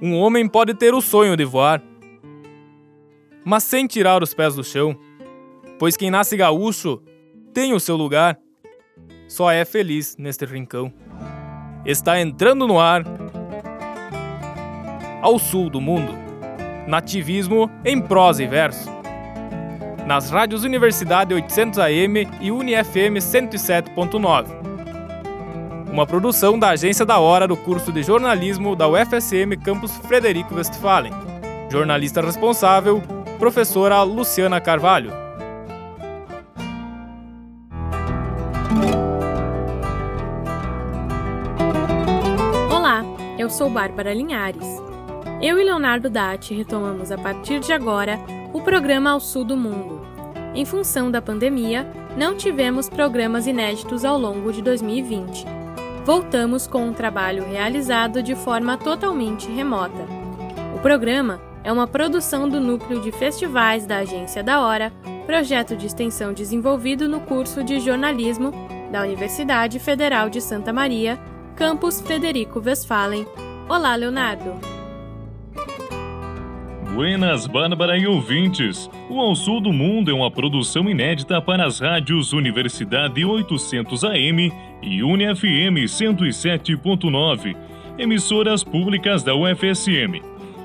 um homem pode ter o sonho de voar, mas sem tirar os pés do chão, pois quem nasce gaúcho tem o seu lugar, só é feliz neste rincão. Está entrando no ar, ao sul do mundo, nativismo em prosa e verso. Nas rádios Universidade 800 AM e UniFM 107.9 uma produção da Agência da Hora do curso de jornalismo da UFSM Campus Frederico Westphalen. Jornalista responsável, professora Luciana Carvalho. Olá, eu sou Bárbara Linhares. Eu e Leonardo Datti retomamos a partir de agora o programa Ao Sul do Mundo. Em função da pandemia, não tivemos programas inéditos ao longo de 2020 voltamos com um trabalho realizado de forma totalmente remota. O programa é uma produção do Núcleo de Festivais da Agência da Hora, projeto de extensão desenvolvido no curso de jornalismo da Universidade Federal de Santa Maria, campus Frederico Westphalen. Olá, Leonardo! Buenas, Bárbara e ouvintes! O Ao Sul do Mundo é uma produção inédita para as rádios Universidade 800 AM e UniFM 107.9, emissoras públicas da UFSM.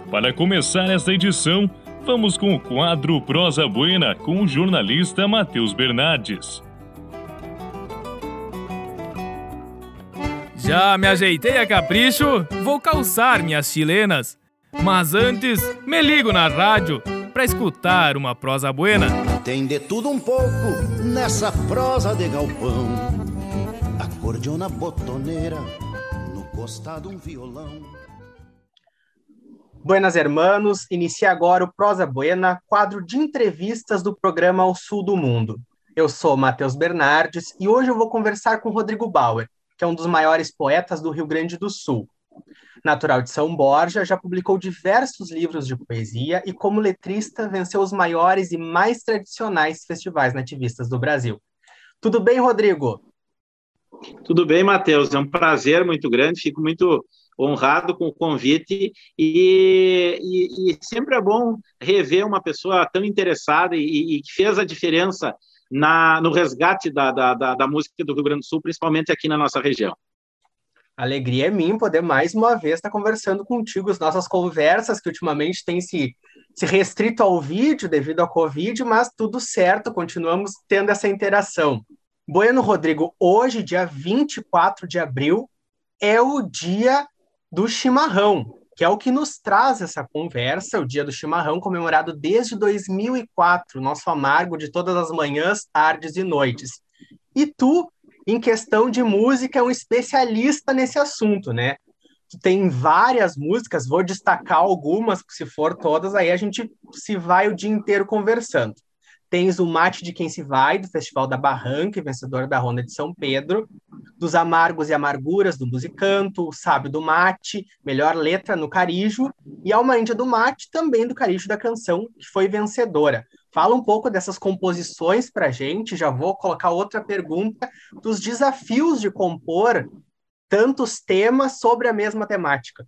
Para começar esta edição, vamos com o quadro Prosa Buena com o jornalista Matheus Bernardes. Já me ajeitei a capricho, vou calçar minhas chilenas. Mas antes, me ligo na rádio para escutar uma prosa buena. Tem de tudo um pouco nessa prosa de galpão acordeona botoneira, no costado um violão. Buenas hermanos, inicia agora o Prosa Buena, quadro de entrevistas do programa Ao Sul do Mundo. Eu sou Matheus Bernardes e hoje eu vou conversar com Rodrigo Bauer, que é um dos maiores poetas do Rio Grande do Sul. Natural de São Borja, já publicou diversos livros de poesia e, como letrista, venceu os maiores e mais tradicionais festivais nativistas do Brasil. Tudo bem, Rodrigo? Tudo bem, Matheus. É um prazer muito grande. Fico muito honrado com o convite e, e, e sempre é bom rever uma pessoa tão interessada e, e que fez a diferença na, no resgate da, da, da, da, música do Rio Grande do Sul, principalmente aqui na nossa região. Alegria é minha poder mais uma vez estar conversando contigo. As nossas conversas, que ultimamente têm se, se restrito ao vídeo devido à Covid, mas tudo certo, continuamos tendo essa interação. Bueno, Rodrigo, hoje, dia 24 de abril, é o dia do chimarrão, que é o que nos traz essa conversa, o dia do chimarrão, comemorado desde 2004, nosso amargo de todas as manhãs, tardes e noites. E tu, em questão de música, é um especialista nesse assunto, né? Tu tem várias músicas, vou destacar algumas, se for todas, aí a gente se vai o dia inteiro conversando. Tens o Mate de Quem Se Vai, do Festival da Barranca, vencedor da Ronda de São Pedro. Dos Amargos e Amarguras, do Musicanto. O Sábio do Mate, melhor letra no Carijo. E Alma Índia do Mate, também do Carijo da Canção, que foi vencedora. Fala um pouco dessas composições para gente. Já vou colocar outra pergunta dos desafios de compor tantos temas sobre a mesma temática.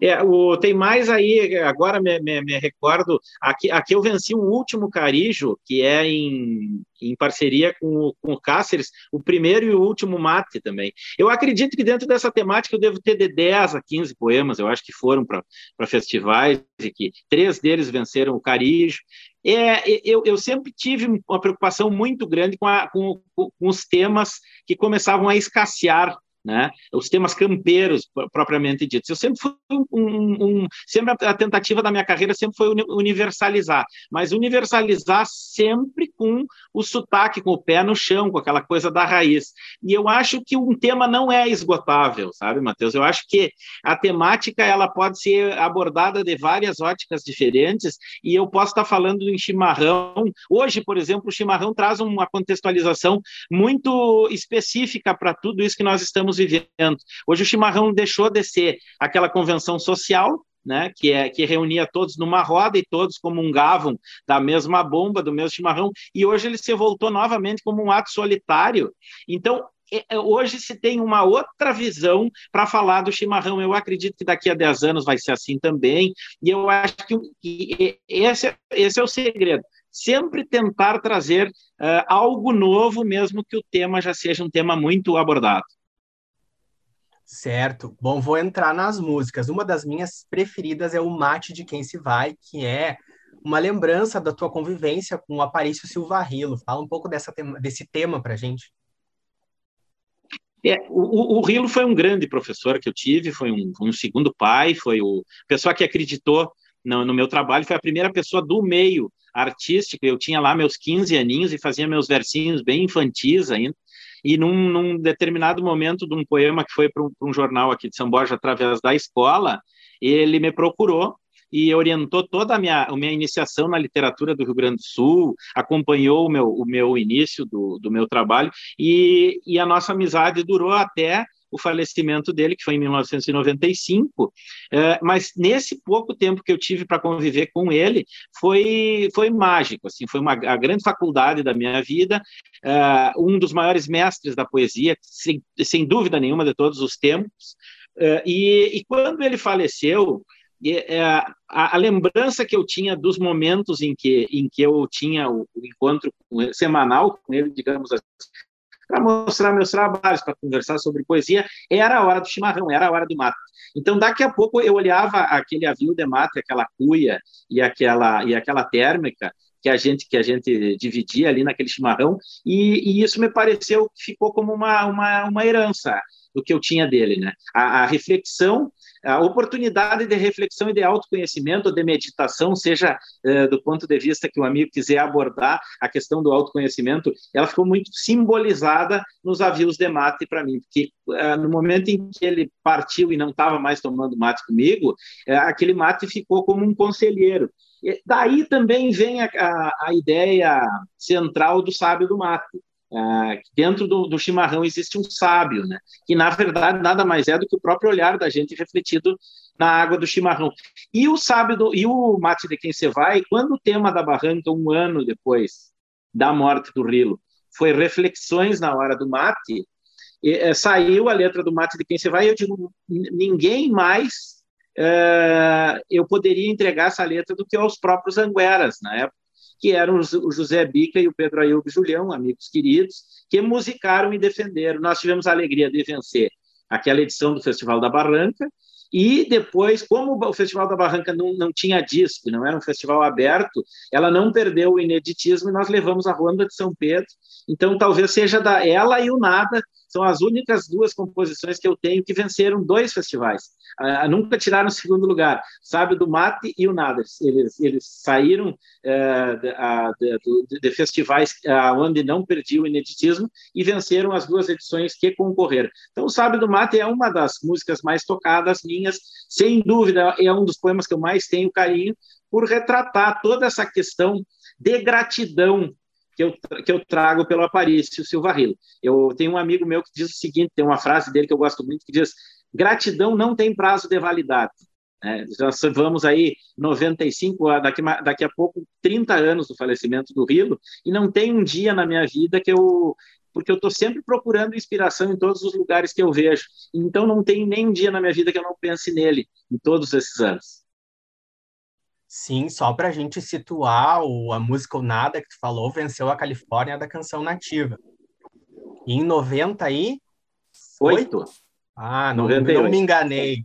É, o, tem mais aí, agora me, me, me, recordo, aqui, aqui eu venci um último carijo, que é em, em parceria com, com o Cáceres, o primeiro e o último mate também. Eu acredito que dentro dessa temática eu devo ter de 10 a 15 poemas, eu acho que foram para festivais, e que três deles venceram o carijo. É, eu, eu sempre tive uma preocupação muito grande com, a, com, com os temas que começavam a escassear né? Os temas campeiros propriamente ditos. Eu sempre fui um, um, sempre a tentativa da minha carreira sempre foi universalizar, mas universalizar sempre com o sotaque, com o pé no chão, com aquela coisa da raiz. E eu acho que um tema não é esgotável, sabe, Matheus? Eu acho que a temática ela pode ser abordada de várias óticas diferentes e eu posso estar falando em chimarrão. Hoje, por exemplo, o chimarrão traz uma contextualização muito específica para tudo isso que nós estamos estamos vivendo. Hoje o chimarrão deixou de ser aquela convenção social, né, que, é, que reunia todos numa roda e todos comungavam da mesma bomba, do mesmo chimarrão, e hoje ele se voltou novamente como um ato solitário. Então, hoje se tem uma outra visão para falar do chimarrão. Eu acredito que daqui a 10 anos vai ser assim também, e eu acho que esse, esse é o segredo. Sempre tentar trazer uh, algo novo, mesmo que o tema já seja um tema muito abordado. Certo. Bom, vou entrar nas músicas. Uma das minhas preferidas é o Mate de Quem Se Vai, que é uma lembrança da tua convivência com o Aparício Silva Rilo. Fala um pouco dessa tema, desse tema para gente. É, o, o Rilo foi um grande professor que eu tive, foi um, um segundo pai, foi o pessoa que acreditou no, no, meu trabalho, foi a primeira pessoa do meio artístico. Eu tinha lá meus 15 aninhos e fazia meus versinhos bem infantis ainda. E num, num determinado momento de um poema que foi para um, um jornal aqui de São Borja através da escola, ele me procurou e orientou toda a minha, a minha iniciação na literatura do Rio Grande do Sul, acompanhou o meu, o meu início do, do meu trabalho, e, e a nossa amizade durou até o falecimento dele, que foi em 1995, é, mas nesse pouco tempo que eu tive para conviver com ele, foi, foi mágico, assim, foi uma a grande faculdade da minha vida, é, um dos maiores mestres da poesia, sem, sem dúvida nenhuma, de todos os tempos, é, e, e quando ele faleceu, é, a, a, lembrança que eu tinha dos momentos em que, em que eu tinha o, encontro semanal com ele, digamos assim, para mostrar meus trabalhos, para conversar sobre poesia, era a hora do chimarrão, era a hora do mato. Então, daqui a pouco, eu olhava aquele avio de mate, aquela cuia e aquela, e aquela térmica que a gente que a gente dividia ali naquele chimarrão, e, e isso me pareceu que ficou como uma, uma, uma herança do que eu tinha dele, né? A, a reflexão a oportunidade de reflexão e de autoconhecimento, de meditação, seja eh, do ponto de vista que o amigo quiser abordar a questão do autoconhecimento, ela ficou muito simbolizada nos avios de mate para mim, porque eh, no momento em que ele partiu e não estava mais tomando mate comigo, eh, aquele mate ficou como um conselheiro. E daí também vem a, a, a ideia central do sábio do mate ah, dentro do, do, chimarrão existe um sábio, né? que na verdade nada mais é do que o próprio olhar da gente refletido na água do chimarrão. E o sábio do, e o mate de quem você vai, quando o tema da barranca, um ano depois da morte do Rilo, foi reflexões na hora do mate, e, é, saiu a letra do mate de quem você vai, e eu digo, ninguém mais é, eu poderia entregar essa letra do que aos próprios Angueras na época que eram o José Bica e o Pedro Ailbe Julião, amigos queridos, que musicaram e defenderam. Nós tivemos a alegria de vencer aquela edição do Festival da Barranca, e depois, como o Festival da Barranca não, não tinha disco, não era um festival aberto, ela não perdeu o ineditismo e nós levamos a Ronda de São Pedro. Então, talvez seja da ela e o Nada, são as únicas duas composições que eu tenho que venceram dois festivais. Uh, nunca tiraram o segundo lugar, sabe, do Mate e o Nada. Eles, eles saíram uh, de, de, de, festivais onde não perdi o ineditismo e venceram as duas edições que concorreram. Então, Sabe do Mate é uma das músicas mais tocadas minhas, sem dúvida, é um dos poemas que eu mais tenho carinho, por retratar toda essa questão de gratidão que eu, que eu trago pelo Aparício Silva Rilo. Eu tenho um amigo meu que diz o seguinte, tem uma frase dele que eu gosto muito, que diz, gratidão não tem prazo de validade. É, já vamos aí 95, daqui, daqui a pouco 30 anos do falecimento do Rilo, e não tem um dia na minha vida que eu porque eu estou sempre procurando inspiração em todos os lugares que eu vejo. Então não tem nem um dia na minha vida que eu não pense nele em todos esses anos. Sim, só para a gente situar o, a música O Nada que tu falou, venceu a Califórnia da canção nativa. E em 98? Oito. Ah, não, não me enganei.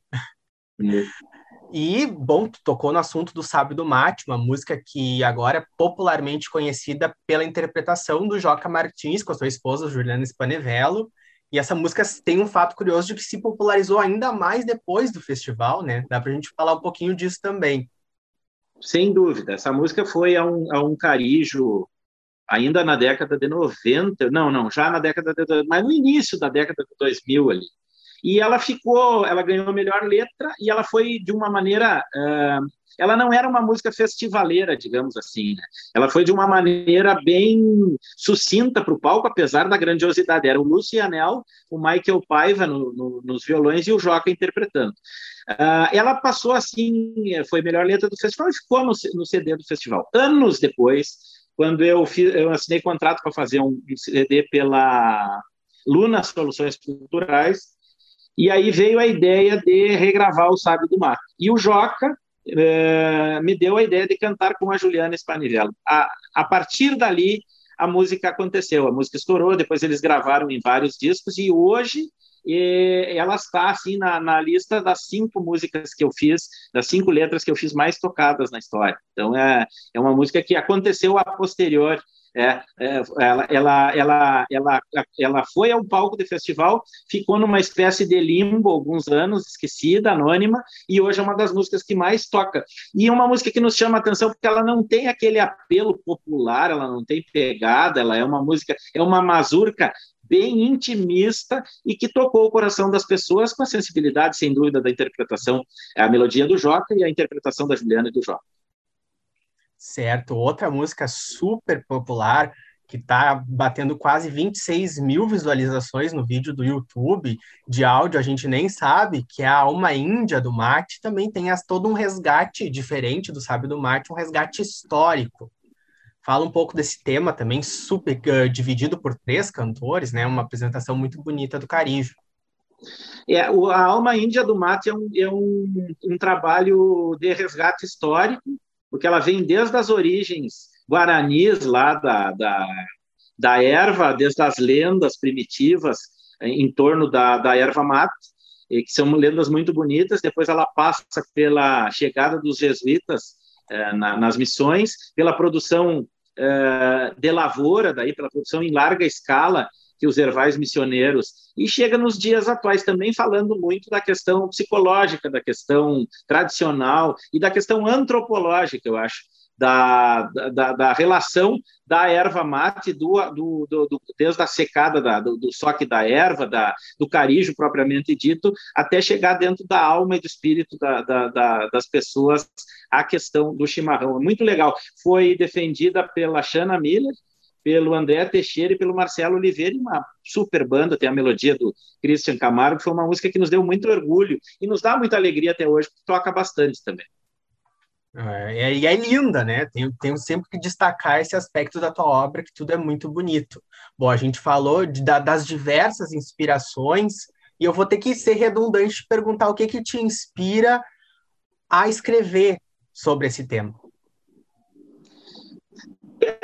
E, bom, tu tocou no assunto do Sábio do Mate, uma música que agora é popularmente conhecida pela interpretação do Joca Martins com a sua esposa Juliana Spanevello. E essa música tem um fato curioso de que se popularizou ainda mais depois do festival, né? Dá para a gente falar um pouquinho disso também. Sem dúvida. Essa música foi a um, a um carijo ainda na década de 90, não, não, já na década de, mas no início da década de 2000 ali. E ela ficou, ela ganhou a melhor letra e ela foi de uma maneira, uh, ela não era uma música festivaleira, digamos assim, né? Ela foi de uma maneira bem sucinta para o palco, apesar da grandiosidade. Era o Lucianel, o Michael Paiva no, no, nos violões e o Joca interpretando. Uh, ela passou assim, foi a melhor letra do festival e ficou no, no CD do festival. Anos depois, quando eu, fiz, eu assinei contrato para fazer um CD pela Luna Soluções Culturais, e aí veio a ideia de regravar o Sábio do Mar. E o Joca é, me deu a ideia de cantar com a Juliana Spanivello. A, a partir dali, a música aconteceu, a música estourou, depois eles gravaram em vários discos, e hoje e ela está assim na, na, lista das cinco músicas que eu fiz, das cinco letras que eu fiz mais tocadas na história. Então é, é uma música que aconteceu a posterior é, é, ela, ela, ela, ela, ela foi ao palco do festival, ficou numa espécie de limbo alguns anos, esquecida, anônima, e hoje é uma das músicas que mais toca. E é uma música que nos chama a atenção porque ela não tem aquele apelo popular, ela não tem pegada, ela é uma música, é uma mazurca bem intimista e que tocou o coração das pessoas com a sensibilidade, sem dúvida, da interpretação, a melodia do Joca e a interpretação da Juliana e do Joca. Certo. Outra música super popular que está batendo quase 26 mil visualizações no vídeo do YouTube de áudio, a gente nem sabe, que é a Alma Índia do Marte, também tem as, todo um resgate diferente do Sábio do Marte, um resgate histórico. Fala um pouco desse tema também, super uh, dividido por três cantores, né? Uma apresentação muito bonita do Carijo. É, o, a Alma Índia do Mate é, um, é um, um trabalho de resgate histórico, porque ela vem desde as origens guaranis lá da, da, da erva, desde as lendas primitivas em torno da, da erva mate, que são lendas muito bonitas. Depois ela passa pela chegada dos jesuítas eh, na, nas missões, pela produção eh, de lavoura, daí pela produção em larga escala que os ervais missioneiros, e chega nos dias atuais também falando muito da questão psicológica, da questão tradicional e da questão antropológica, eu acho, da, da, da relação da erva mate, do, do, do, desde a secada da, do, do soque da erva, da, do carijo propriamente dito, até chegar dentro da alma e do espírito da, da, das pessoas a questão do chimarrão. É muito legal. Foi defendida pela Shanna Miller, pelo André Teixeira e pelo Marcelo Oliveira, uma super banda, tem a melodia do Christian Camargo, foi uma música que nos deu muito orgulho e nos dá muita alegria até hoje, porque toca bastante também. É, e é linda, né? Tenho, tenho sempre que destacar esse aspecto da tua obra, que tudo é muito bonito. Bom, a gente falou de, da, das diversas inspirações, e eu vou ter que ser redundante e perguntar o que, que te inspira a escrever sobre esse tema.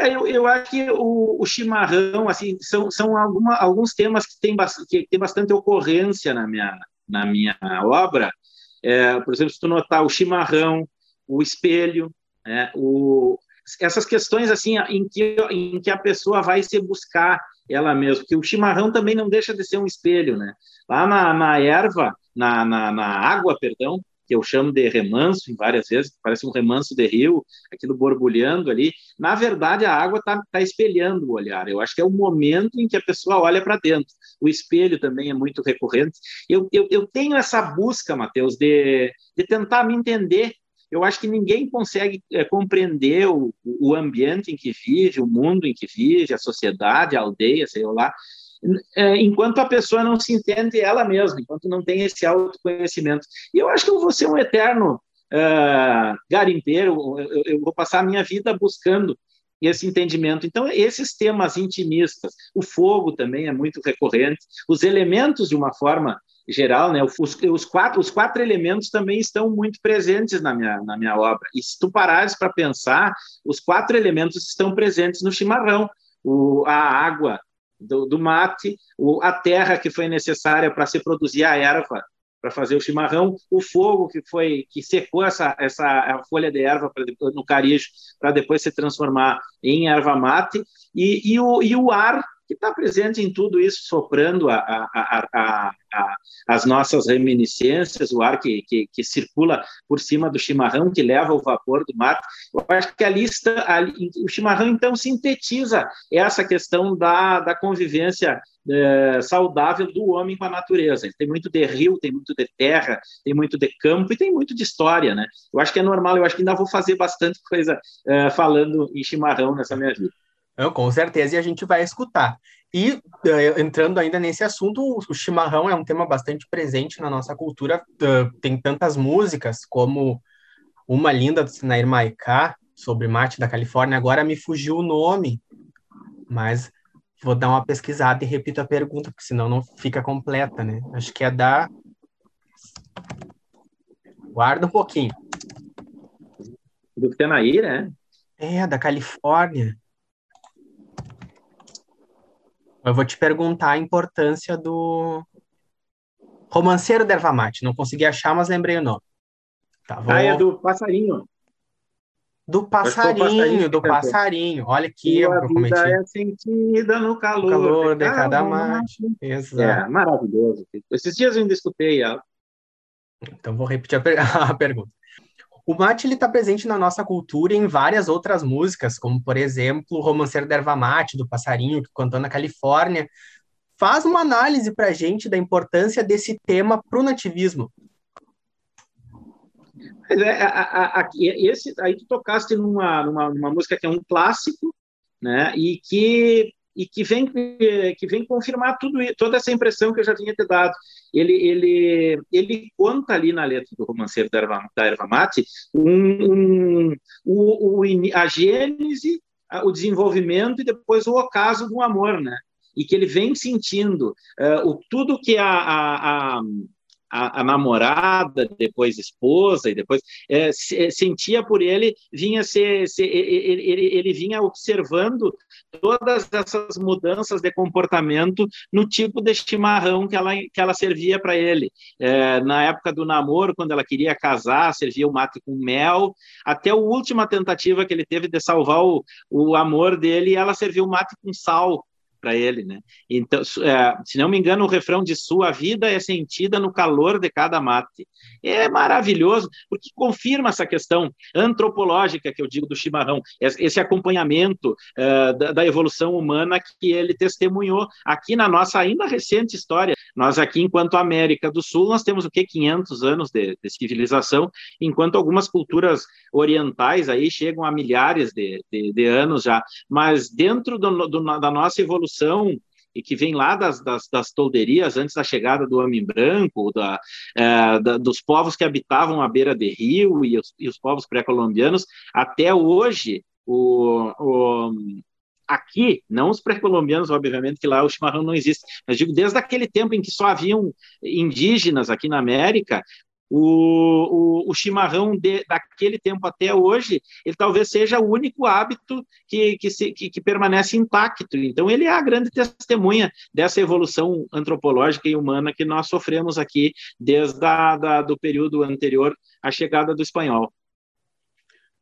É, eu, eu acho que o, o, chimarrão, assim, são, são alguma, alguns temas que têm que tem bastante ocorrência na minha, na minha obra. É, por exemplo, se tu notar o chimarrão, o espelho, é, o, essas questões assim em que, em que a pessoa vai se buscar ela mesma, que o chimarrão também não deixa de ser um espelho, né? Lá na, na erva, na, na, na água, perdão, que eu chamo de remanso em várias vezes, parece um remanso de rio, aquilo borbulhando ali. Na verdade, a água está tá espelhando o olhar. Eu acho que é o momento em que a pessoa olha para dentro. O espelho também é muito recorrente. Eu, eu, eu tenho essa busca, Matheus, de, de tentar me entender. Eu acho que ninguém consegue é, compreender o, o ambiente em que vive, o mundo em que vive, a sociedade, a aldeia, sei lá, enquanto a pessoa não se entende ela mesma, enquanto não tem esse autoconhecimento. E eu acho que eu vou ser um eterno uh, garimpeiro, eu, eu, vou passar a minha vida buscando esse entendimento. Então, esses temas intimistas, o fogo também é muito recorrente, os elementos, de uma forma geral, né, os, os, quatro, os quatro elementos também estão muito presentes na minha, na minha obra. E se tu parares para pensar, os quatro elementos estão presentes no chimarrão. O, a água, do, do mate, o, a terra que foi necessária para se produzir a erva para fazer o chimarrão, o fogo que foi que secou essa essa folha de erva pra, no carijo para depois se transformar em erva mate e, e, o, e o ar que está presente em tudo isso, soprando a, a, a, as nossas reminiscências, o ar que, que, que, circula por cima do chimarrão, que leva o vapor do mar. Eu acho que ali, está, ali o chimarrão, então, sintetiza essa questão da, da convivência é, saudável do homem com a natureza. Tem muito de rio, tem muito de terra, tem muito de campo e tem muito de história, né? Eu acho que é normal, eu acho que ainda vou fazer bastante coisa é, falando em chimarrão nessa minha vida. Eu, com certeza, e a gente vai escutar. E uh, entrando ainda nesse assunto, o chimarrão é um tema bastante presente na nossa cultura. Uh, tem tantas músicas como uma linda do Sinair Maiká sobre mate da Califórnia. Agora me fugiu o nome, mas vou dar uma pesquisada e repito a pergunta, porque senão não fica completa, né? Acho que é da. Guarda um pouquinho. Do Tenaí, né? É, da Califórnia. Eu vou te perguntar a importância do Romanceiro da Erva Mate. Não consegui achar, mas lembrei o nome. Tá, vou... Ah, é do passarinho. Do passarinho, passarinho do passarinho. Olha que que eu cometi. é sentida no calor, no calor de cada mate. Exato. É, maravilhoso. Esses dias eu ainda escutei ela. Então vou repetir a, per a pergunta. O mate está presente na nossa cultura em várias outras músicas, como, por exemplo, o Romanceiro da Erva Mate, do Passarinho, que cantou na Califórnia. Faz uma análise para a gente da importância desse tema para o nativismo. É, a, a, a, esse, aí tu tocaste numa, numa, numa, música que é um clássico, né? E que e que vem que vem confirmar tudo toda essa impressão que eu já tinha te dado. Ele ele ele conta ali na letra do romanceiro da Erva, da Erva Mate um, um, o, o, a gênese, o desenvolvimento e depois o ocaso do amor, né? E que ele vem sentindo uh, o tudo que a, a, a a, a, namorada, depois esposa, e depois é, se, é, sentia por ele, vinha ser, ser ele, ele, ele, vinha observando todas essas mudanças de comportamento no tipo de chimarrão que ela, que ela servia para ele. É, na época do namoro, quando ela queria casar, servia o mate com mel, até a última tentativa que ele teve de salvar o, o amor dele, ela serviu o mate com sal para ele, né? Então, é, se não me engano, o refrão de sua vida é sentida no calor de cada mate. É maravilhoso, porque confirma essa questão antropológica que eu digo do chimarrão, esse acompanhamento da, da, evolução humana que ele testemunhou aqui na nossa ainda recente história. Nós aqui, enquanto América do Sul, nós temos o que 500 anos de, de civilização, enquanto algumas culturas orientais aí chegam a milhares de, de, de anos já. Mas dentro do, do, da nossa evolução e que vem lá das, das, das, tolderias antes da chegada do homem branco, da, é, da, dos povos que habitavam à beira de rio e os, e os povos pré-colombianos, até hoje, o, o, aqui, não os pré-colombianos, obviamente, que lá o chimarrão não existe, mas digo, desde aquele tempo em que só haviam indígenas aqui na América, o, o, o chimarrão de, daquele tempo até hoje, ele talvez seja o único hábito que, que, se, que, que, permanece intacto. Então, ele é a grande testemunha dessa evolução antropológica e humana que nós sofremos aqui desde a, da, do período anterior à chegada do espanhol.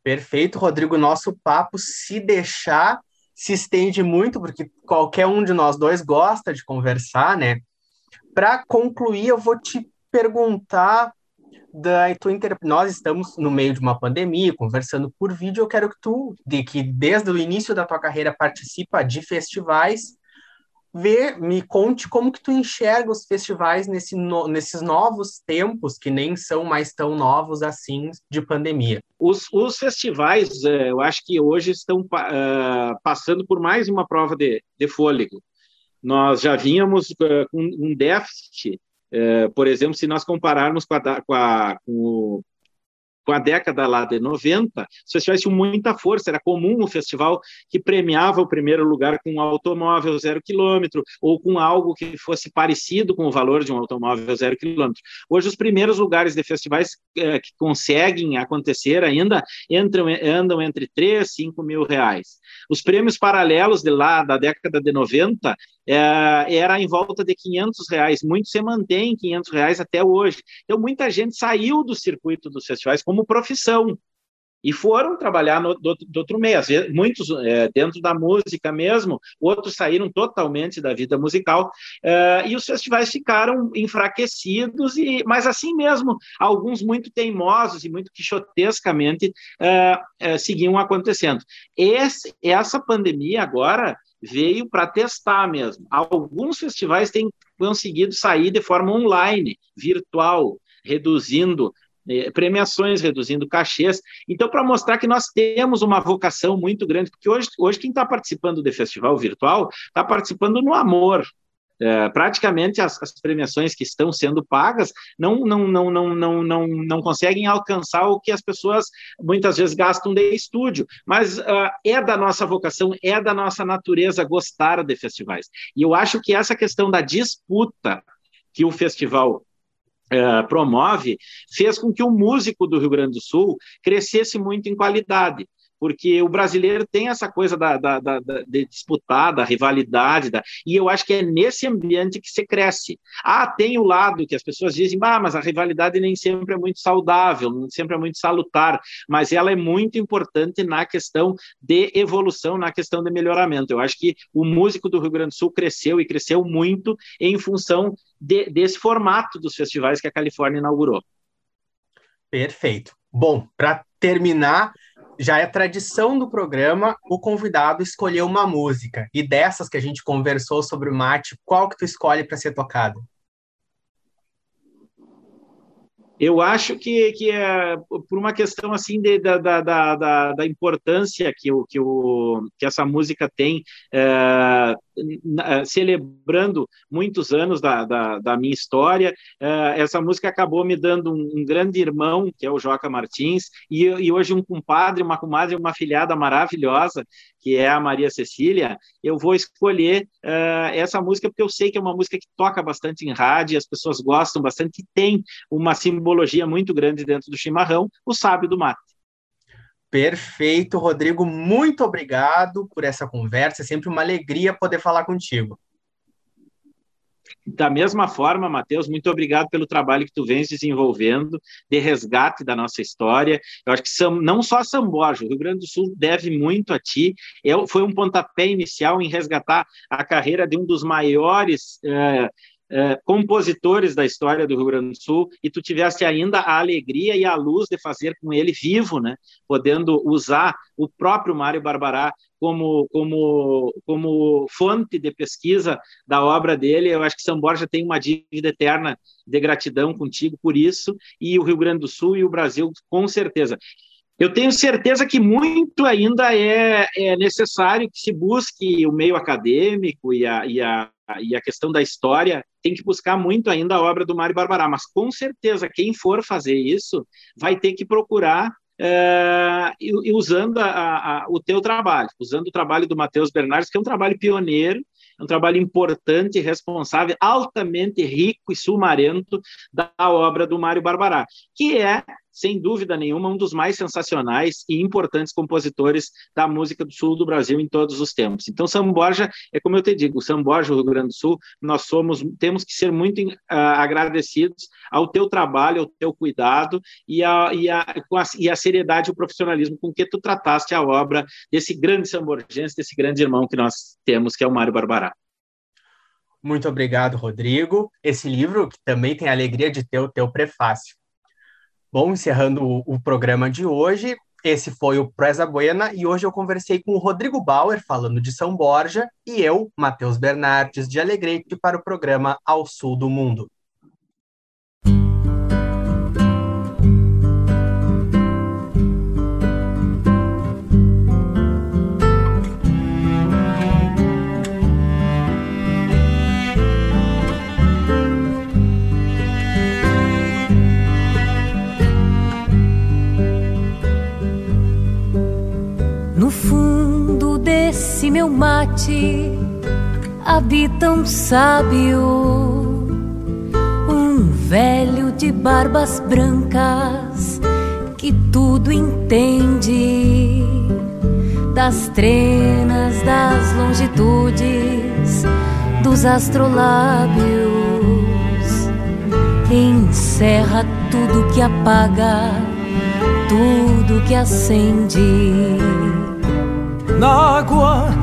Perfeito, Rodrigo. Nosso papo, se deixar, se estende muito, porque qualquer um de nós dois gosta de conversar, né? Para concluir, eu vou te perguntar da tua inter... nós estamos no meio de uma pandemia, conversando por vídeo, eu quero que tu, de que desde o início da tua carreira participa de festivais, vê, me conte como que tu enxerga os festivais nesse no... nesses novos tempos, que nem são mais tão novos assim, de pandemia. Os, os festivais, é, eu acho que hoje estão uh, passando por mais uma prova de, de fôlego. Nós já vínhamos uh, com um déficit é, por exemplo, se nós compararmos com, a, com, a, com com a década lá de 90, os festivais tinham muita força, era comum o festival que premiava o primeiro lugar com um automóvel zero quilômetro, ou com algo que fosse parecido com o valor de um automóvel zero quilômetro. Hoje, os primeiros lugares de festivais eh, que conseguem acontecer ainda entram, andam entre 3 e 5 mil reais. Os prêmios paralelos de lá, da década de 90, é, era em volta de 500 reais. Muito se mantém 500 reais até hoje. Então, muita gente saiu do circuito dos festivais como profissão e foram trabalhar no, do, do outro meio. Muitos é, dentro da música mesmo, outros saíram totalmente da vida musical é, e os festivais ficaram enfraquecidos. E, mas assim mesmo, alguns muito teimosos e muito quixotescamente é, é seguiam acontecendo. Esse, essa pandemia agora veio para testar mesmo. Alguns festivais têm conseguido sair de forma online, virtual, reduzindo eh, premiações, reduzindo cachês. Então, para mostrar que nós temos uma vocação muito grande, porque hoje, hoje quem está participando do festival virtual está participando no amor, É, praticamente as, as, premiações que estão sendo pagas não, não, não, não, não, não, não conseguem alcançar o que as pessoas muitas vezes gastam de estúdio, mas uh, é da nossa vocação, é da nossa natureza gostar de festivais. E eu acho que essa questão da disputa que o festival Uh, promove, fez com que o músico do Rio Grande do Sul crescesse muito em qualidade porque o brasileiro tem essa coisa da, da, da, de disputar, da rivalidade, da, e eu acho que é nesse ambiente que se cresce. Ah, tem o lado que as pessoas dizem, ah, mas a rivalidade nem sempre é muito saudável, nem sempre é muito salutar, mas ela é muito importante na questão de evolução, na questão de melhoramento. Eu acho que o músico do Rio Grande do Sul cresceu e cresceu muito em função de, desse formato dos festivais que a Califórnia inaugurou. Perfeito. Bom, para terminar, já é tradição do programa o convidado escolher uma música. E dessas que a gente conversou sobre o mate, qual que tu escolhe para ser tocado? Eu acho que, que é por uma questão assim de, da, da, da, da importância que, o, que, o, que essa música tem, é, celebrando muitos anos da, da, da minha história. É, essa música acabou me dando um, um, grande irmão, que é o Joca Martins, e, e hoje um compadre, uma comadre, uma filhada maravilhosa, que é a Maria Cecília. Eu vou escolher uh, essa música porque eu sei que é uma música que toca bastante em rádio, as pessoas gostam bastante, e tem uma simbologia muito grande dentro do chimarrão, o sábio do mate. Perfeito, Rodrigo. Muito obrigado por essa conversa. É sempre uma alegria poder falar contigo. Da mesma forma, Matheus, muito obrigado pelo trabalho que tu vens desenvolvendo de resgate da nossa história. Eu acho que Sam, não só São Borja, o Rio Grande do Sul deve muito a ti. Eu, foi um pontapé inicial em resgatar a carreira de um dos maiores é, compositores da história do Rio Grande do Sul e tu tivesse ainda a alegria e a luz de fazer com ele vivo, né? Podendo usar o próprio Mário Barbará como, como, como fonte de pesquisa da obra dele. Eu acho que São Borja tem uma dívida eterna de gratidão contigo por isso, e o Rio Grande do Sul e o Brasil, com certeza. Eu tenho certeza que muito ainda é, é necessário que se busque o meio acadêmico e a, e, a, e a questão da história, tem que buscar muito ainda a obra do Mário Barbará, mas com certeza quem for fazer isso vai ter que procurar é, e, usando a, a, o teu trabalho, usando o trabalho do Matheus Bernardes, que é um trabalho pioneiro, é um trabalho importante, responsável, altamente rico e sumarento da obra do Mário Barbará, que é sem dúvida nenhuma, um dos mais sensacionais e importantes compositores da música do sul do Brasil em todos os tempos. Então, São Borja, é como eu te digo, São Borja, Rio Grande do Sul, nós somos, temos que ser muito uh, agradecidos ao teu trabalho, ao teu cuidado e a, e, a, a, e a seriedade e o profissionalismo com que tu trataste a obra desse grande samborgense, desse grande irmão que nós temos, que é o Mário Barbará. Muito obrigado, Rodrigo. Esse livro que também tem a alegria de ter o teu prefácio. Bom, encerrando o, o programa de hoje, esse foi o Presa Buena e hoje eu conversei com o Rodrigo Bauer falando de São Borja e eu, Matheus Bernardes, de Alegrete, para o programa Ao Sul do Mundo. Mate habita um sábio, um velho de barbas brancas que tudo entende das trenas, das longitudes, dos astrolábios, encerra tudo que apaga, tudo que acende. Na água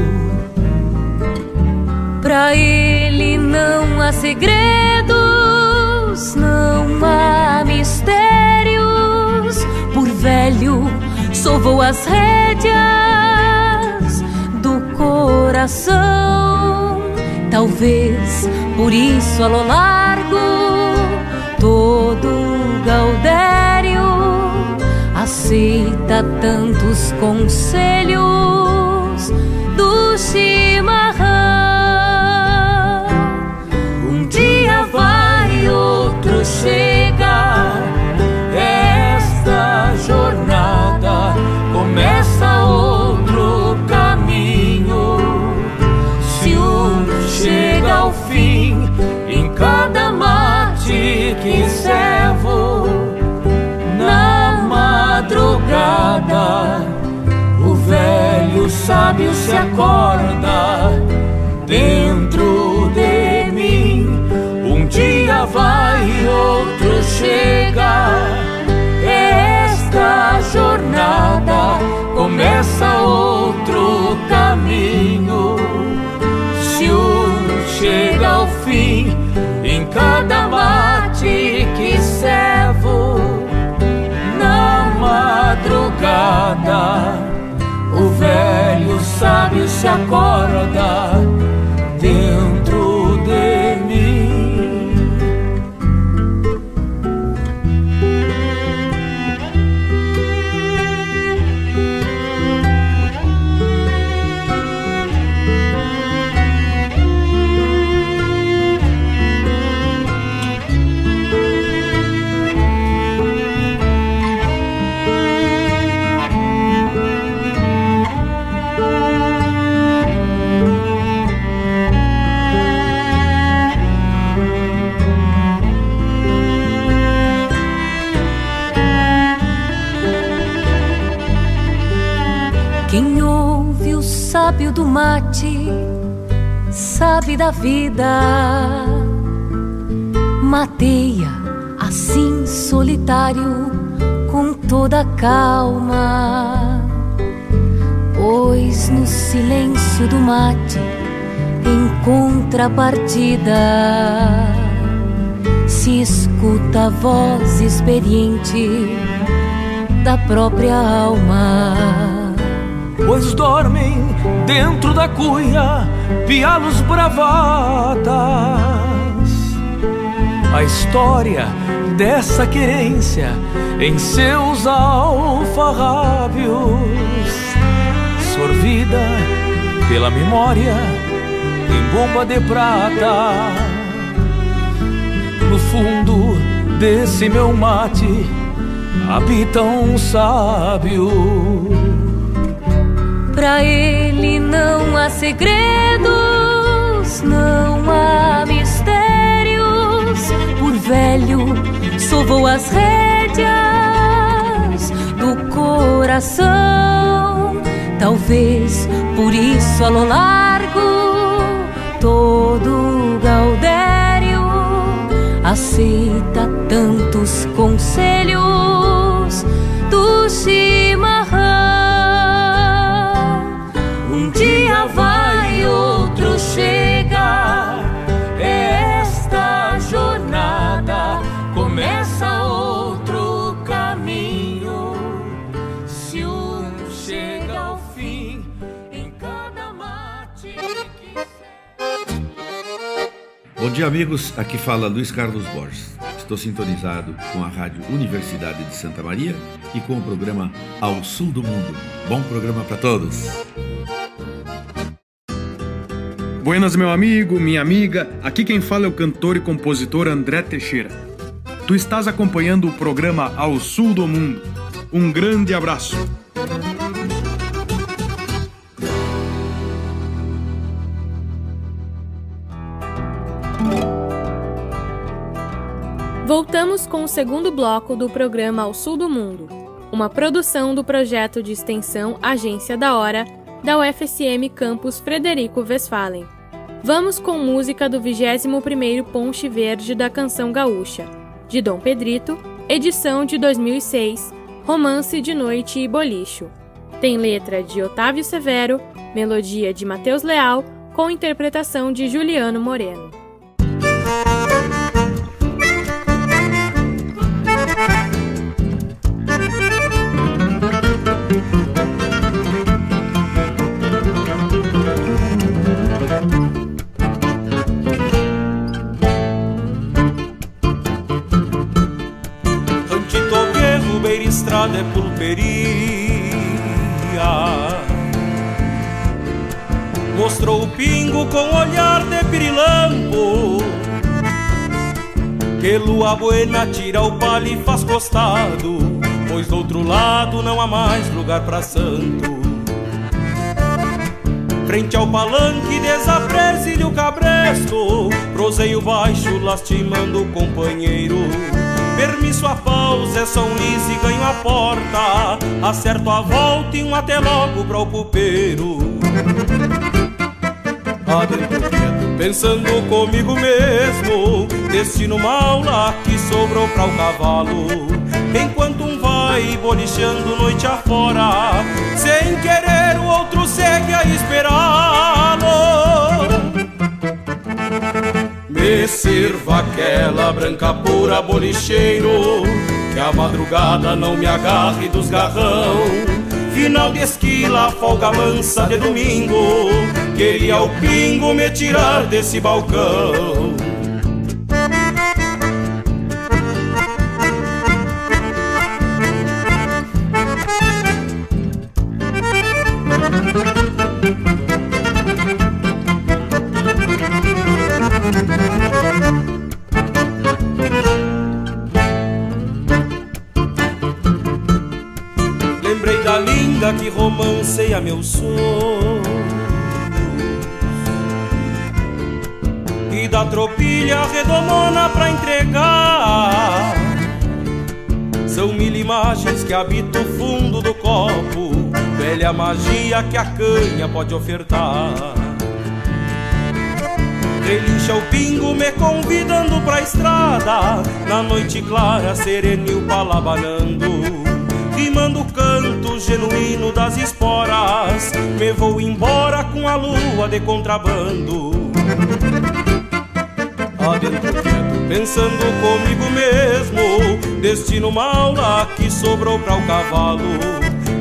Pra ele não há segredos não há mistérios. Por velho, sovou as rédeas do coração. Talvez por isso, a lo largo, todo Gaudério aceita tantos conselhos sábio se acorda dentro de mim. Um dia vai, outro chega. Esta jornada começa outro caminho. Se um chega ao fim, em cada mate que servo, na madrugada, o velho sábio se acorda sábio do mate, sabe da vida. Mateia assim solitário, com toda calma. Pois no silêncio do mate, em contrapartida, se escuta a voz experiente da própria alma pois dormem dentro da cuia pialos bravatas. A história dessa querência em seus alfarrábios, sorvida pela memória em bomba de prata. No fundo desse meu mate habita um sábio Pra ele não há segredos, não há mistérios. Por velho, sovou as rédeas do coração. Talvez por isso, a lo largo, todo Gaudério aceita tantos conselhos do chimarrão. Bom dia, amigos. Aqui fala Luiz Carlos Borges. Estou sintonizado com a Rádio Universidade de Santa Maria e com o programa Ao Sul do Mundo. Bom programa para todos. Buenas, meu amigo, minha amiga. Aqui quem fala é o cantor e compositor André Teixeira. Tu estás acompanhando o programa Ao Sul do Mundo. Um grande abraço. Voltamos com o segundo bloco do programa Ao Sul do Mundo, uma produção do projeto de extensão Agência da Hora da UFSM Campus Frederico Westphalen. Vamos com música do 21º Ponche Verde da Canção Gaúcha, de Dom Pedrito, edição de 2006, Romance de Noite e Bolicho. Tem letra de Otávio Severo, melodia de Matheus Leal, com interpretação de Juliano Moreno. Queria. Mostrou o pingo com olhar de pirilampo. Que lua buena tira o palho e faz costado, pois do outro lado não há mais lugar para santo. Frente ao palanque desapresilho o cabresto Proseio baixo lastimando o companheiro Permisso a pausa, é só um lis e ganho a porta. Acerto a volta e um até logo para o pupeiro. Pensando comigo mesmo Destino mal lá que sobrou para o cavalo. Enquanto um vai bolichando noite afora Sem querer o outro segue a esperá-lo Me sirva aquela branca pura bolicheiro Que a madrugada não me agarre dos garrão. Final de esquila, folga mansa de domingo Queria o pingo me tirar desse balcão meu sonho. E da tropilha redomona pra entregar. São mil imagens que habitam o fundo do copo. Velha magia que a canha pode ofertar. Relincha o pingo me convidando pra estrada. Na noite clara, serenil palabanando Rimando o canto genuíno das esporas Me vou embora com a lua de contrabando. Adentro quieto, pensando comigo mesmo Destino mal lá que sobrou para o cavalo.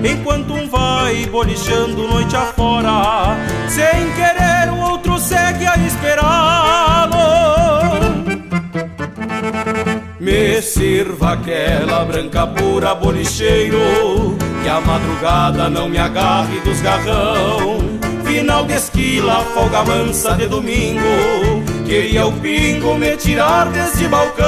Enquanto um vai bolichando noite afora Sem querer o outro segue a esperá-lo Me sirva aquela branca pura bolicheiro Que a madrugada não me agarre dos garrão. Final de esquila, folga mansa de domingo Queria o pingo me tirar desse balcão.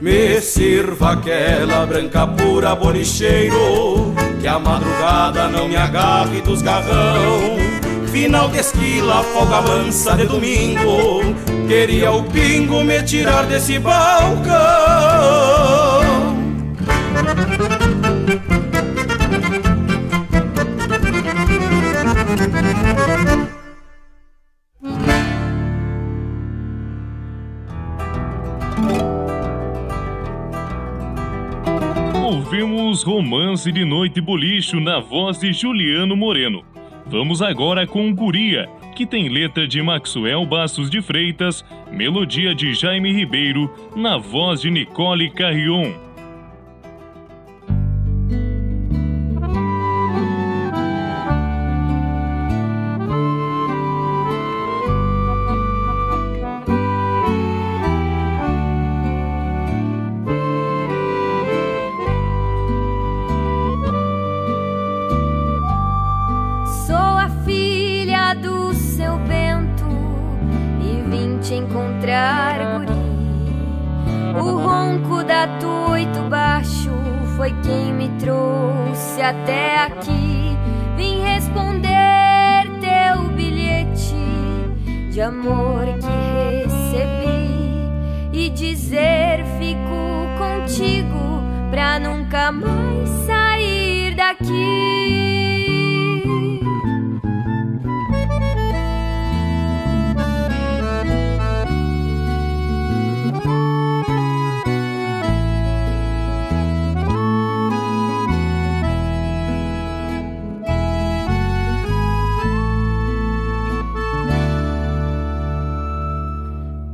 Me sirva aquela branca pura bolicheiro Que a madrugada não me agarre dos garrão Final de esquila, folga mansa de domingo Queria o pingo me tirar desse balcão Ouvimos Romance de Noite Bolicho na voz de Juliano Moreno. Vamos agora com Guria, que tem letra de Maxwell Bastos de Freitas, melodia de Jaime Ribeiro, na voz de Nicole Carrion. Nunca mais sair daqui.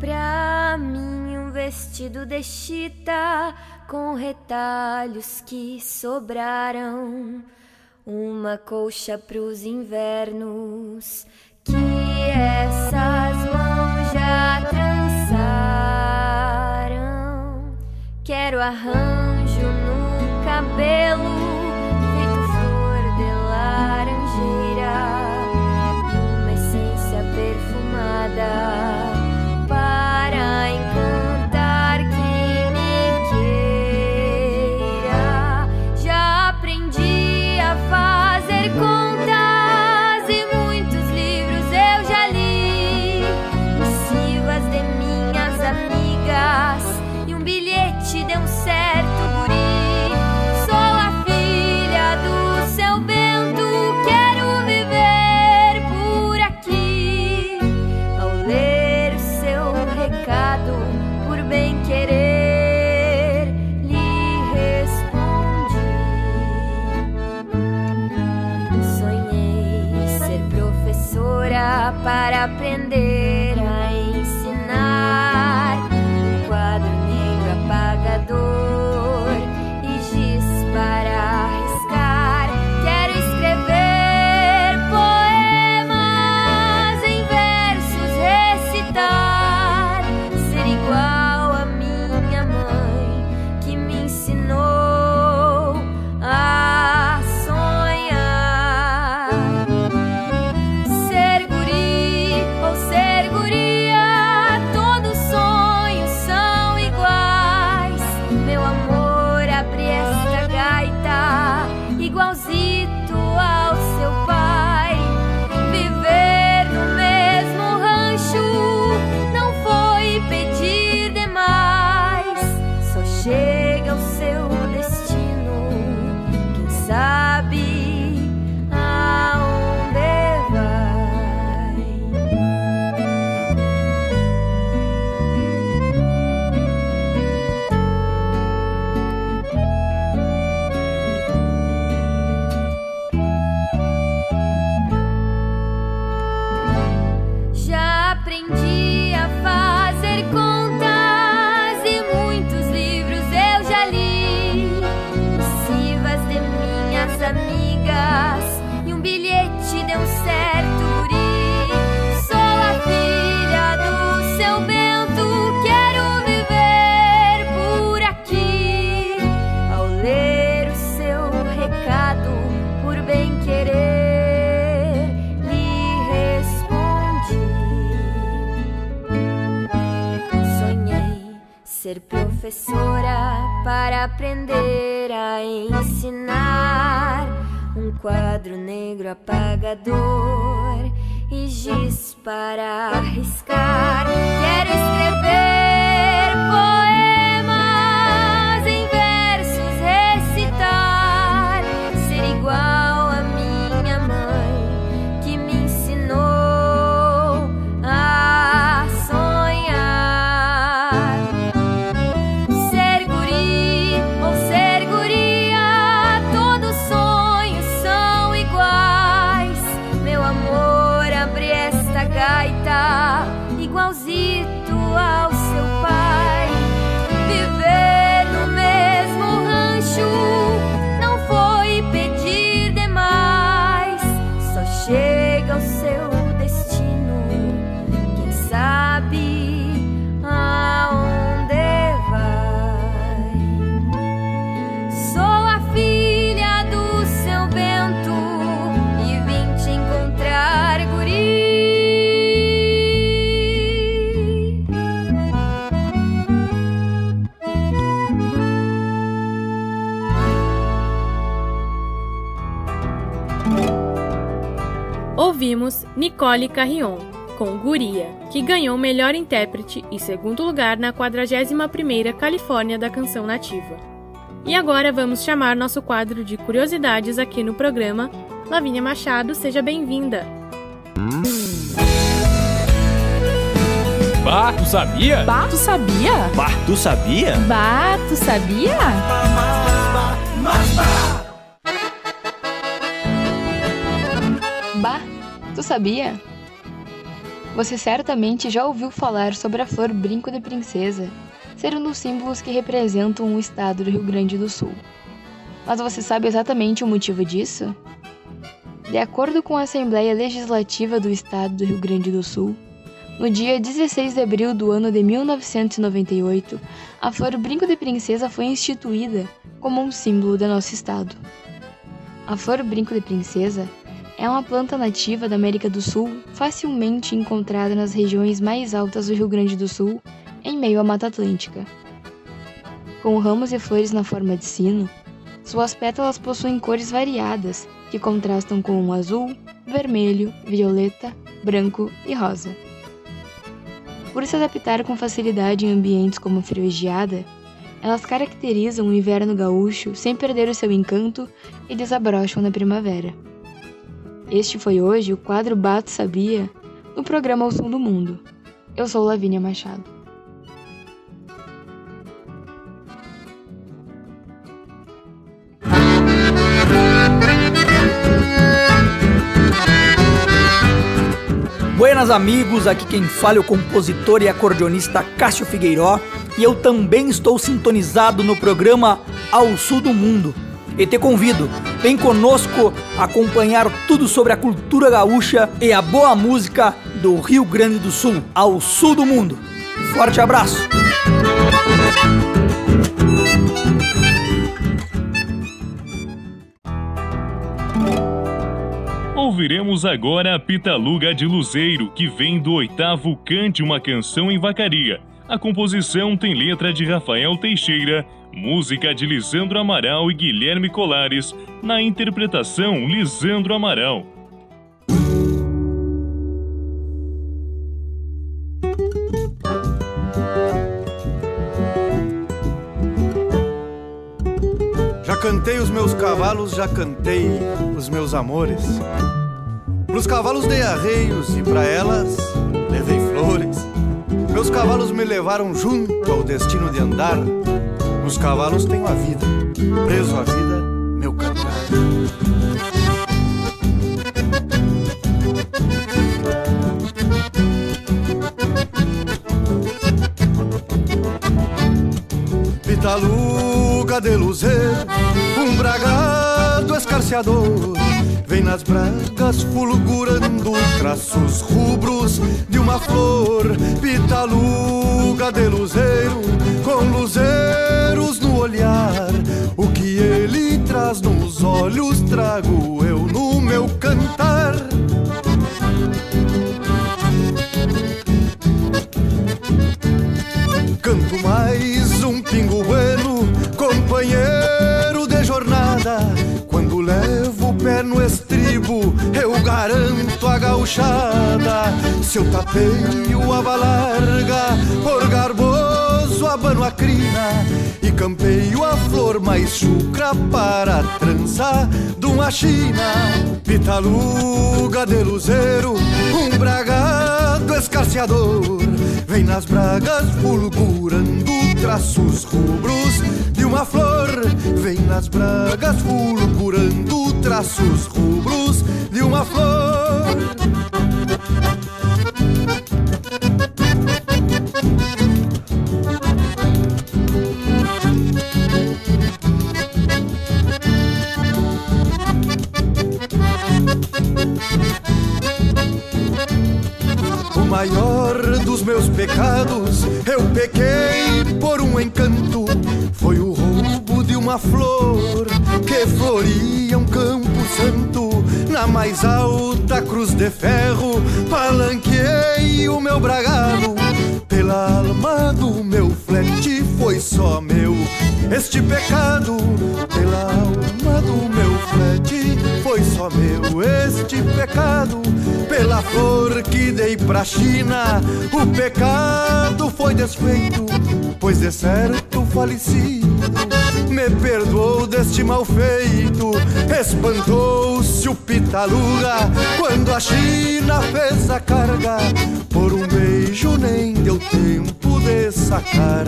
Pra mim um vestido de chita com retalhos que sobraram, uma colcha pros invernos que essas mãos já trançaram, Quero arranjo no cabelo, apagador e giz para arriscar. Quero escrever poemas Ouvimos Nicole Carrion, com Guria, que ganhou melhor intérprete e segundo lugar na 41ª Califórnia da Canção Nativa. E agora vamos chamar nosso quadro de curiosidades aqui no programa. Lavínia Machado, seja bem-vinda! Bah, tu sabia? Bah, tu sabia? Bah, tu sabia? Bah, tu sabia? Tu sabia? Você certamente já ouviu falar sobre a flor brinco de princesa, ser um dos símbolos que representam o estado do Rio Grande do Sul. Mas você sabe exatamente o motivo disso? De acordo com a Assembleia Legislativa do Estado do Rio Grande do Sul, No dia 16 de abril do ano de 1998, a flor brinco de princesa foi instituída como um símbolo de nosso estado. A flor brinco de princesa é uma planta nativa da América do Sul, facilmente encontrada nas regiões mais altas do Rio Grande do Sul, em meio à Mata Atlântica. Com ramos e flores na forma de sino, suas pétalas possuem cores variadas que contrastam com o azul, vermelho, violeta, branco e rosa. Por se adaptar com facilidade em ambientes como frio e geada, elas caracterizam o inverno gaúcho sem perder o seu encanto e desabrocham na primavera. Este foi hoje o quadro Bato Sabia no programa O Som do Mundo. Eu sou Lavínia Machado. Buenas amigos, aqui quem fala é o compositor e acordeonista Cássio Figueiró e eu também estou sintonizado no programa Ao Sul do Mundo. E te convido, vem conosco acompanhar tudo sobre a cultura gaúcha e a boa música do Rio Grande do Sul, ao sul do mundo. Forte abraço! Ouviremos agora a Pitaluga de Luzeiro, que vem do oitavo Cante uma Canção em Vacaria. A composição tem letra de Rafael Teixeira, música de Lisandro Amaral e Guilherme Colares, na interpretação Lisandro Amaral. Já cantei os meus cavalos, já cantei os meus amores. Pros cavalos dei arreios e pra elas levei. Meus cavalos me levaram junto ao destino de andar. Nos cavalos tenho a vida, preso à vida, meu cantar. Pitaluga de luzer, um bragado escarciador Vem nas bragas fulgurando traços rubros de uma flor Pitaluga de luzeiro, com luzeiros no olhar. O que ele traz nos olhos trago eu no meu cantar. Canto mais um pingo companheiro de jornada. Quando levo o pé no eu garanto a gauchada. Se eu tapeio a balarga, por garboso abano a crina e campeio a flor mais chucra para trança de uma china. Pitaluga de luzeiro, um bragado escarciador, vem nas bragas fulgurando traços rubros de uma flor, vem nas bragas fulgurando traços rubros de uma flor. O maior dos meus pecados, eu pequei por um encanto. Uma flor que floria um campo santo. Na mais alta cruz de ferro, palanqueei o meu bragado. Pela alma do meu flete foi só meu este pecado. Pela alma do meu flete foi só meu este pecado. Pela flor que dei pra China, o pecado foi desfeito, pois de certo falecido me perdoou deste mal feito. Espantou-se o pitaluga quando a China fez a carga. Por um beijo nem deu tempo de sacar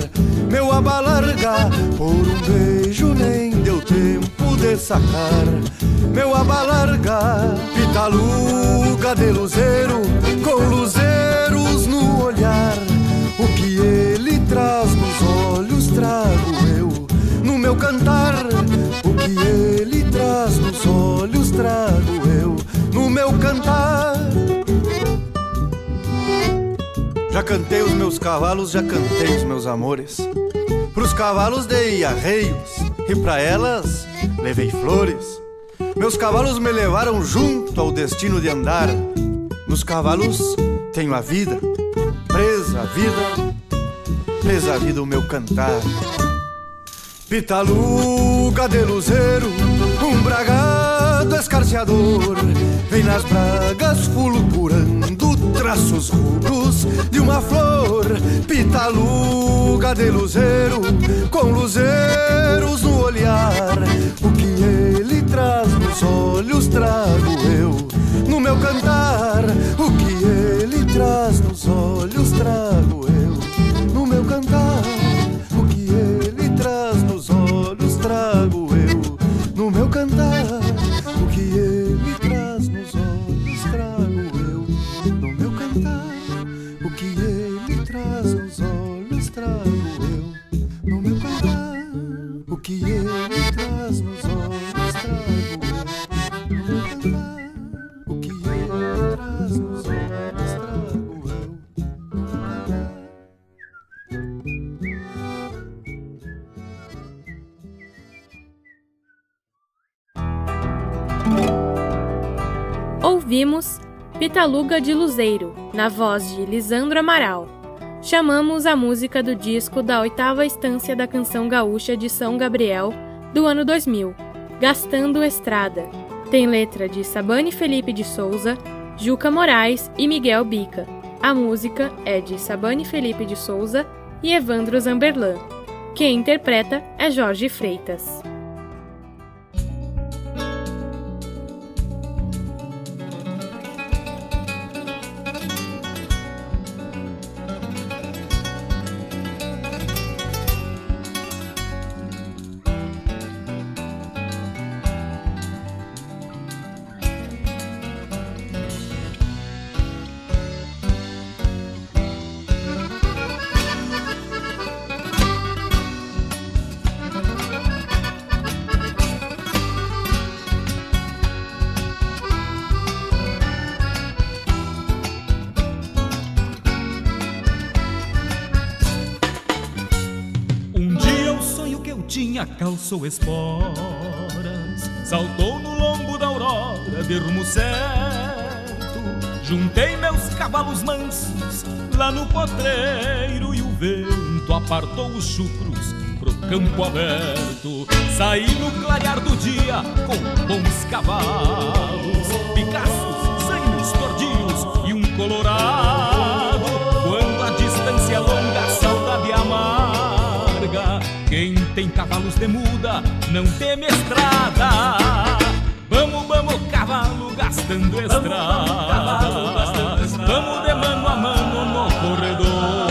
meu aba larga. Por um beijo nem deu tempo de sacar meu aba larga. Pitaluga de luzeiro, com luzeiros no olhar. O que ele traz nos olhos trago cantar. O que ele traz nos olhos trago eu no meu cantar. cantei os meus cavalos, já cantei os meus amores. Pros cavalos dei arreios e pra elas levei flores. Meus cavalos me levaram junto ao destino de andar. Nos cavalos tenho a vida, presa a vida, presa a vida o meu cantar. Pitaluga de luzeiro, um bragado escarciador, vem nas bragas fulgurando traços rubros de uma flor. Pitaluga de luzeiro, com luzeiros no olhar, o que ele traz nos olhos trago eu no meu cantar. O que ele traz nos olhos trago eu Pitaluga de Luzeiro, na voz de Lisandro Amaral. Chamamos a música do disco da oitava estância da canção gaúcha de São Gabriel, do ano 2000, Gastando Estrada. Tem letra de Sabane Felipe de Souza, Juca Moraes e Miguel Bica. A música é de Sabane Felipe de Souza e Evandro Zamberlan. Quem interpreta é Jorge Freitas. Calçou esporas, saltou no lombo da aurora de rumo certo. Juntei meus cavalos mansos lá no potreiro e o vento apartou os chucros pro campo aberto. Saí no clarear do dia com bons cavalos, picaços, zanos, tordilhos e um colorado. Tem cavalos de muda não teme estrada. Vamos, vamos, cavalo gastando estrada. Vamos de mano a mano no corredor.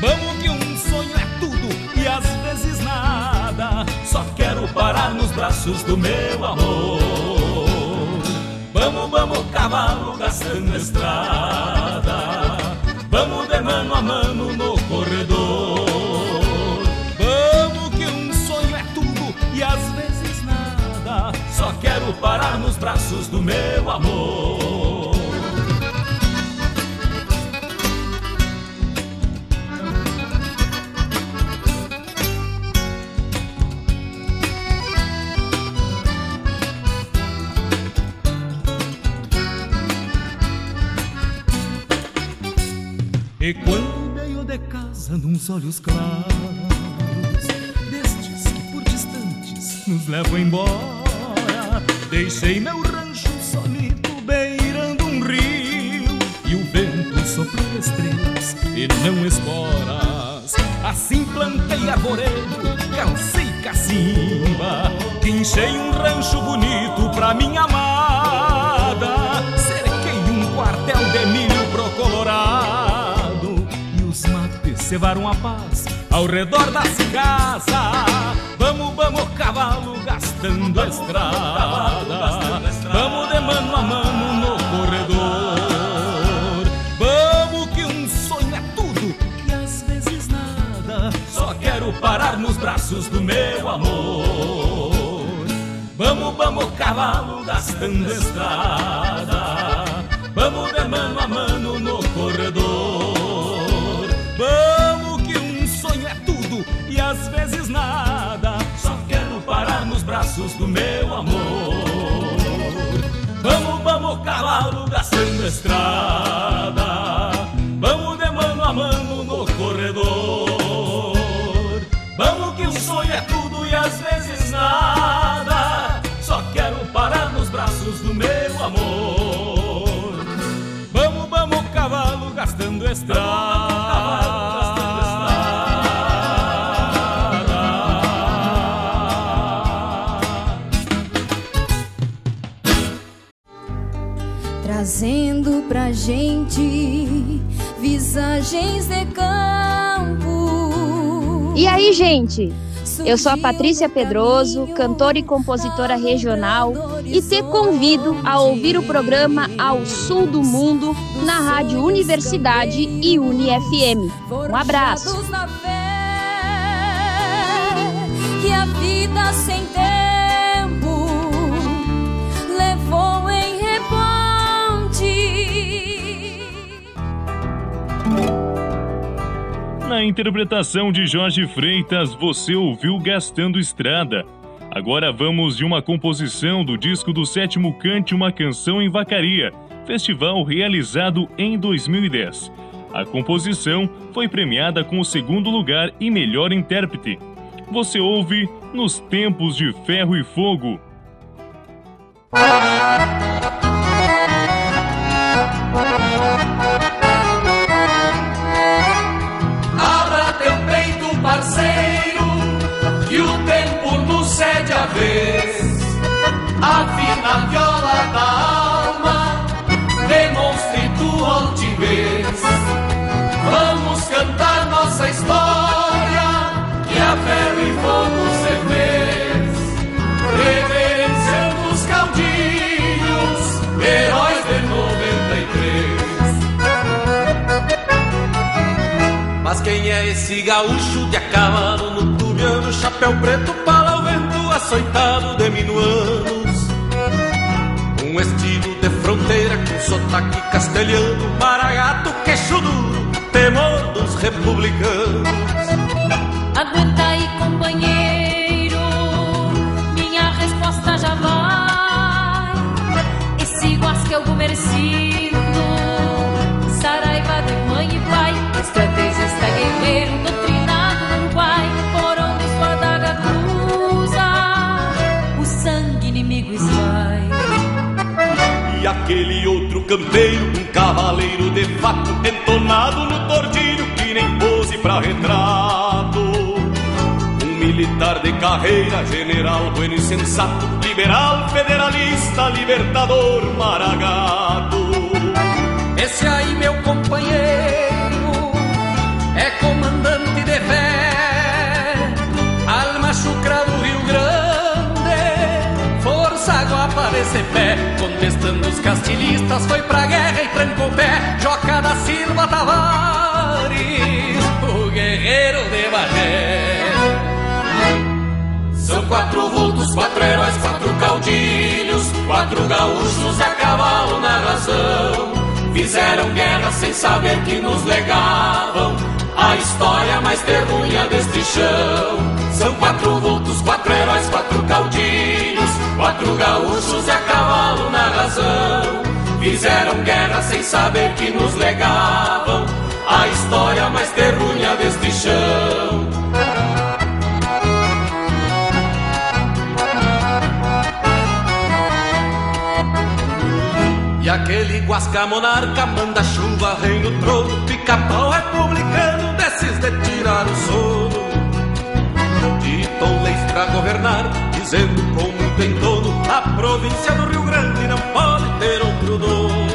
Vamos que um sonho é tudo e às vezes nada. Só quero parar nos braços do meu amor. Vamos, vamos, cavalo gastando estrada. Meu amor. E quando veio de casa nos olhos claros Destes que por distantes nos levam embora Deixei meu estrelas e não esporas. Assim plantei arvoredo, calcei cacimba Quinchei um rancho bonito pra minha amada. Cerquei um quartel de milho pro colorado E os mates cevaram a paz ao redor das casas Vamos, vamos, cavalo gastando a estrada. Vamos de mano a mano dançar nos braços do meu amor. Vamos, vamos, cavalo gastando estrada. Vamos de mano a mano no corredor. Vamos que um sonho é tudo e às vezes nada. Só quero parar nos braços do meu amor. Vamos, vamos, cavalo gastando estrada. Vamos de mano a mano no às vezes nada. Só quero parar nos braços do meu amor. Vamos, vamos, cavalo, gastando estrada. Trazendo pra gente visagens de campo. E aí, gente? Eu sou a Patrícia Pedroso, cantora e compositora regional, e te convido a ouvir o programa Ao Sul do Mundo na Rádio Universidade e UniFM. Um abraço. Que a vida sem tempo Na interpretação de Jorge Freitas, você ouviu Gastando Estrada. Agora vamos de uma composição do disco do Sétimo Cante Uma Canção em Vacaria, festival realizado em 2010. A composição foi premiada com o segundo lugar e melhor intérprete. Você ouve Nos Tempos de Ferro e Fogo. Afina a viola da alma, demonstre tua altivez. Vamos cantar nossa história, que a ferro e fogo se fez. Reverenciando os caudilhos, heróis de 93. Mas quem é esse gaúcho de a cavalo no tubiano, chapéu preto, pala ao vento, açoitado de minuanos? Fronteira com sotaque castelhano, maragato, queixo duro, temor dos republicanos. Aguenta aí, companheiro, minha resposta já vai. Esse guasca é o gumercindo, campeiro, um cavaleiro de fato, entonado no tordilho, que nem pose pra retrato. Um militar de carreira, general bueno e sensato, liberal, federalista, libertador, maragato. Esse aí, meu companheiro, é comandante de fé, alma chucra do Rio Grande, força guapa desse pé, castilistas, foi pra guerra e trancou o pé, Joca da Silva Tavares, o guerreiro de Bagé. São quatro vultos, quatro heróis, quatro caudilhos, quatro gaúchos a cavalo na razão. Fizeram guerra sem saber que nos legavam a história mais terrunha deste chão. São quatro vultos, quatro heróis, quatro caudilhos, quatro gaúchos e a cavalo na razão. Fizeram guerra sem saber que nos legavam a história mais terrunha deste chão. E aquele guasca monarca manda chuva, rei no trono, pica-pau republicano, desses de tirar o sono. Ditou leis pra governar, dizendo com muito entono, a província do Rio Grande não pode ter outro dono.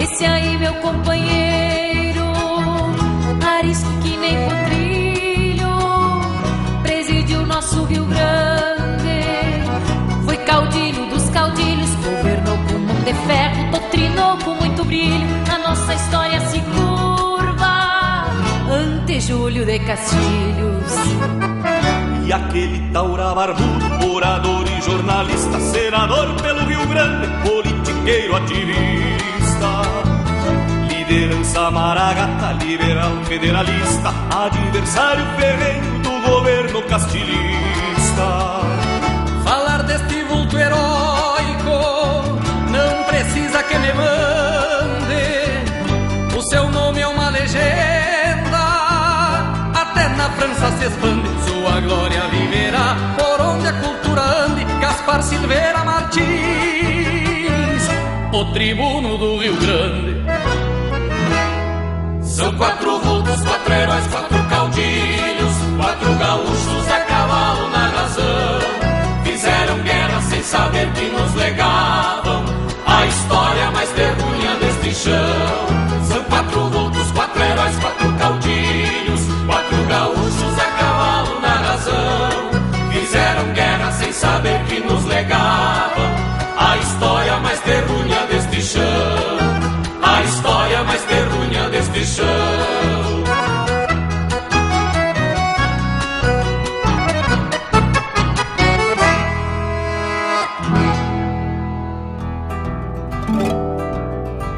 Esse aí, meu companheiro, arisco que nem potrilho, presidiu nosso Rio Grande. Foi caudilho dos caudilhos, governou com mão de ferro, doutrinou com muito brilho. A nossa história se curva ante Júlio de Castilhos. E aquele taura barbudo, orador e jornalista, senador pelo Rio Grande, politiqueiro ativista. Liderança maragata, liberal federalista, adversário ferrenho do governo castilista. Falar deste vulto heróico não precisa que me mande, o seu nome é uma legenda castilhista. França se expande, sua glória viverá por onde a cultura ande. Gaspar Silveira Martins, o tribuno do Rio Grande. São quatro vultos, quatro heróis, quatro caudilhos, quatro gaúchos a cavalo na razão. Fizeram guerra sem saber que nos legavam a história mais terrunha deste chão. Gaúchos a cavalo na razão. Fizeram guerra sem saber que nos legavam a história mais terrunha deste chão. A história mais terrunha deste chão.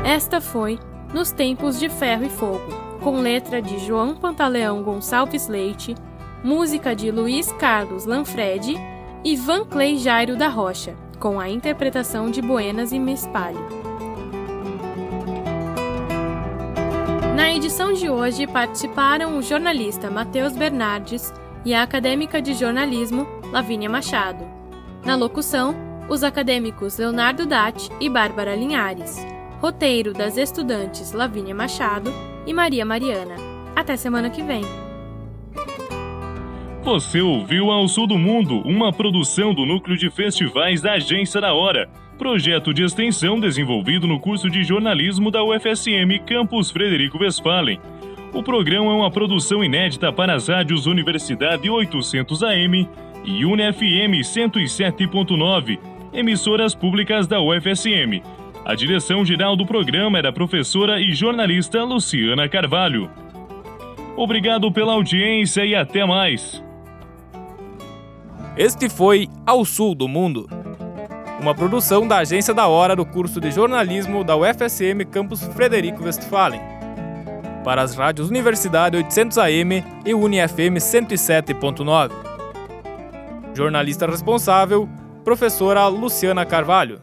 Esta foi Nos Tempos de Ferro e Fogo, com letra de João Pantaleão Gonçalves Leite, música de Luiz Carlos Lanfredi e Van Clay Jairo da Rocha, com a interpretação de Buenas e Mespalho. Na edição de hoje participaram o jornalista Matheus Bernardes e a acadêmica de jornalismo Lavínia Machado. Na locução, os acadêmicos Leonardo Datti e Bárbara Linhares. Roteiro das estudantes Lavínia Machado e Maria Mariana. Até semana que vem. Você ouviu Ao Sul do Mundo, uma produção do Núcleo de Festivais da Agência da Hora, projeto de extensão desenvolvido no curso de jornalismo da UFSM Campus Frederico Westphalen. O programa é uma produção inédita para as rádios Universidade 800 AM e UniFM 107.9, emissoras públicas da UFSM. A direção-geral do programa é da professora e jornalista Luciana Carvalho. Obrigado pela audiência e até mais. Este foi Ao Sul do Mundo, uma produção da Agência da Hora do curso de jornalismo da UFSM Campus Frederico Westphalen. Para as rádios Universidade 800 AM e UniFM 107.9. Jornalista responsável, professora Luciana Carvalho.